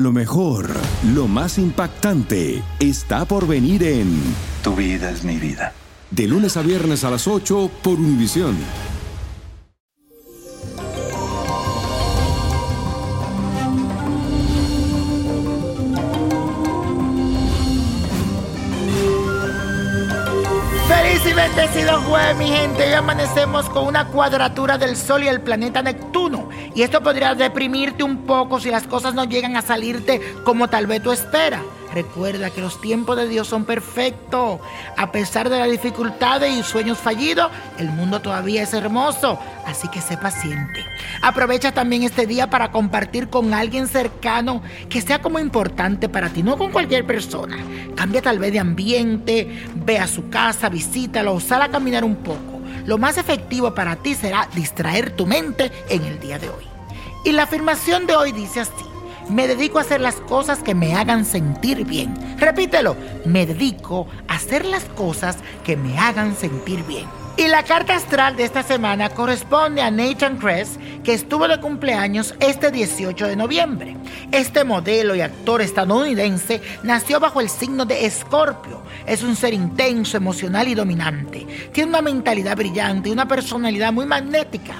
Lo mejor, lo más impactante, está por venir en Tu vida es mi vida. De lunes a viernes a las 8 por Univisión. Feliz y bendecido jueves, mi gente. Hoy amanecemos con una cuadratura del Sol y el planeta Neptuno. Y esto podría deprimirte un poco si las cosas no llegan a salirte como tal vez tú esperas. Recuerda que los tiempos de Dios son perfectos. A pesar de las dificultades y sueños fallidos, el mundo todavía es hermoso. Así que sé paciente. Aprovecha también este día para compartir con alguien cercano que sea como importante para ti, no con cualquier persona. Cambia tal vez de ambiente, ve a su casa, visítalo sal a caminar un poco. Lo más efectivo para ti será distraer tu mente en el día de hoy. Y la afirmación de hoy dice así. Me dedico a hacer las cosas que me hagan sentir bien. Repítelo. Me dedico a hacer las cosas que me hagan sentir bien. Y la carta astral de esta semana corresponde a Nathan Kress, que estuvo de cumpleaños este 18 de noviembre. Este modelo y actor estadounidense nació bajo el signo de Escorpio. Es un ser intenso, emocional y dominante. Tiene una mentalidad brillante y una personalidad muy magnética.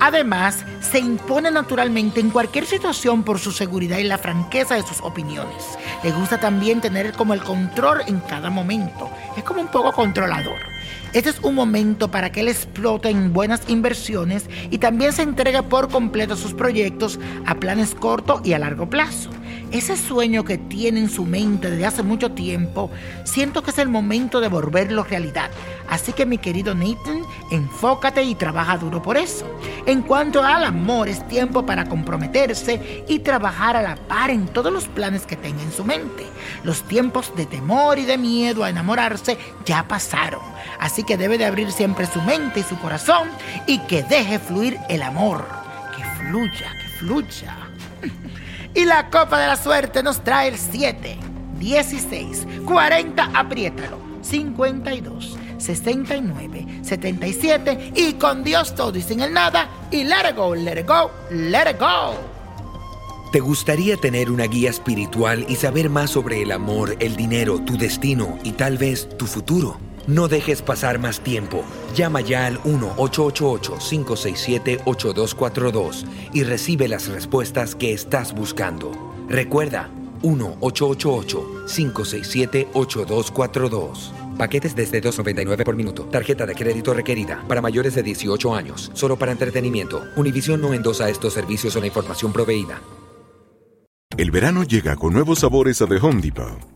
Además, se impone naturalmente en cualquier situación por su seguridad y la franqueza de sus opiniones. Le gusta también tener como el control en cada momento. Es como un poco controlador. Este es un momento para que él explote en buenas inversiones y también se entregue por completo sus proyectos a planes corto y a largo plazo. Ese sueño que tiene en su mente desde hace mucho tiempo, siento que es el momento de volverlo realidad. Así que mi querido Nathan, enfócate y trabaja duro por eso. En cuanto al amor, es tiempo para comprometerse y trabajar a la par en todos los planes que tenga en su mente. Los tiempos de temor y de miedo a enamorarse ya pasaron. Así que debe de abrir siempre su mente y su corazón y que deje fluir el amor. Que fluya, que fluya. Y la copa de la suerte nos trae el 7, 16, 40, apriétalo, 52, 69, 77 y con Dios todo y sin el nada y let it go, let it go, let it go. ¿Te gustaría tener una guía espiritual y saber más sobre el amor, el dinero, tu destino y tal vez tu futuro? No dejes pasar más tiempo. Llama ya al 1-888-567-8242 y recibe las respuestas que estás buscando. Recuerda, 1-888-567-8242. Paquetes desde 2.99 por minuto. Tarjeta de crédito requerida para mayores de 18 años. Solo para entretenimiento. Univision no endosa estos servicios o la información proveída. El verano llega con nuevos sabores a The Home Depot.